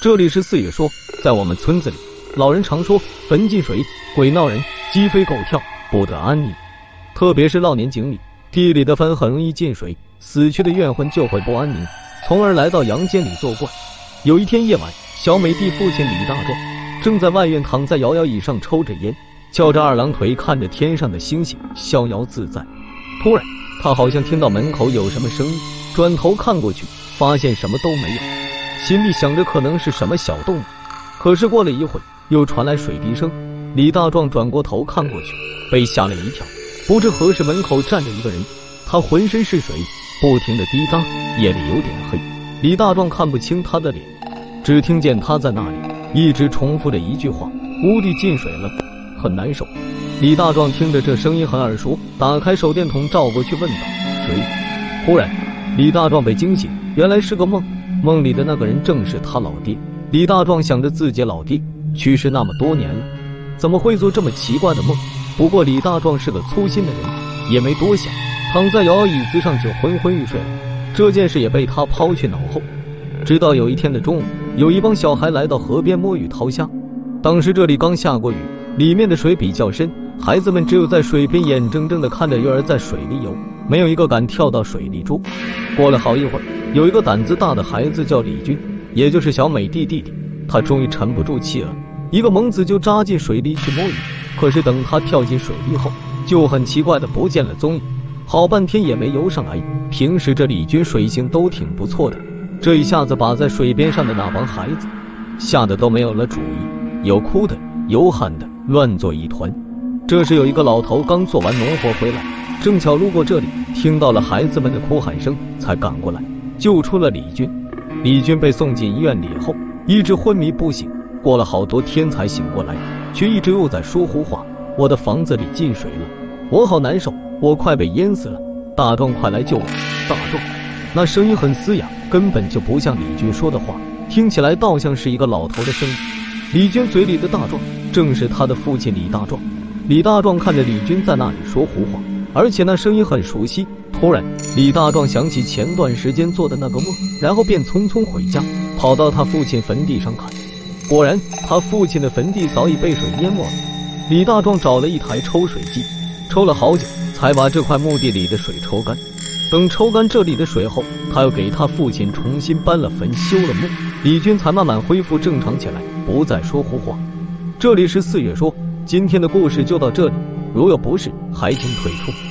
这里是四野说，在我们村子里，老人常说坟进水，鬼闹人，鸡飞狗跳，不得安宁。特别是老年井里，地里的坟很容易进水，死去的怨魂就会不安宁，从而来到阳间里作怪。有一天夜晚，小美的父亲李大壮正在外院躺在摇摇椅上抽着烟，翘着二郎腿，看着天上的星星，逍遥自在。突然，他好像听到门口有什么声音，转头看过去，发现什么都没有。心里想着可能是什么小动物，可是过了一会又传来水滴声。李大壮转过头看过去，被吓了一跳。不知何时门口站着一个人，他浑身是水，不停的滴答。夜里有点黑，李大壮看不清他的脸，只听见他在那里一直重复着一句话：“屋里进水了，很难受。”李大壮听着这声音很耳熟，打开手电筒照过去，问道：“谁？”忽然，李大壮被惊醒，原来是个梦。梦里的那个人正是他老爹。李大壮想着自己老爹去世那么多年了，怎么会做这么奇怪的梦？不过李大壮是个粗心的人，也没多想，躺在摇摇椅子上就昏昏欲睡了。这件事也被他抛去脑后。直到有一天的中午，有一帮小孩来到河边摸鱼掏虾。当时这里刚下过雨，里面的水比较深，孩子们只有在水边眼睁睁的看着鱼儿在水里游，没有一个敢跳到水里住。过了好一会儿。有一个胆子大的孩子叫李军，也就是小美弟弟弟。他终于沉不住气了，一个猛子就扎进水里去摸鱼。可是等他跳进水里后，就很奇怪的不见了踪影，好半天也没游上来。平时这李军水性都挺不错的，这一下子把在水边上的那帮孩子吓得都没有了主意，有哭的，有喊的，乱作一团。这时有一个老头刚做完农活回来，正巧路过这里，听到了孩子们的哭喊声，才赶过来。救出了李军，李军被送进医院里后，一直昏迷不醒，过了好多天才醒过来，却一直又在说胡话。我的房子里进水了，我好难受，我快被淹死了。大壮，快来救我！大壮，那声音很嘶哑，根本就不像李军说的话，听起来倒像是一个老头的声音。李军嘴里的大壮，正是他的父亲李大壮。李大壮看着李军在那里说胡话，而且那声音很熟悉。突然，李大壮想起前段时间做的那个梦，然后便匆匆回家，跑到他父亲坟地上看。果然，他父亲的坟地早已被水淹没了。李大壮找了一台抽水机，抽了好久，才把这块墓地里的水抽干。等抽干这里的水后，他又给他父亲重新搬了坟，修了墓，李军才慢慢恢复正常起来，不再说胡话。这里是四月说，今天的故事就到这里，如有不适，还请退出。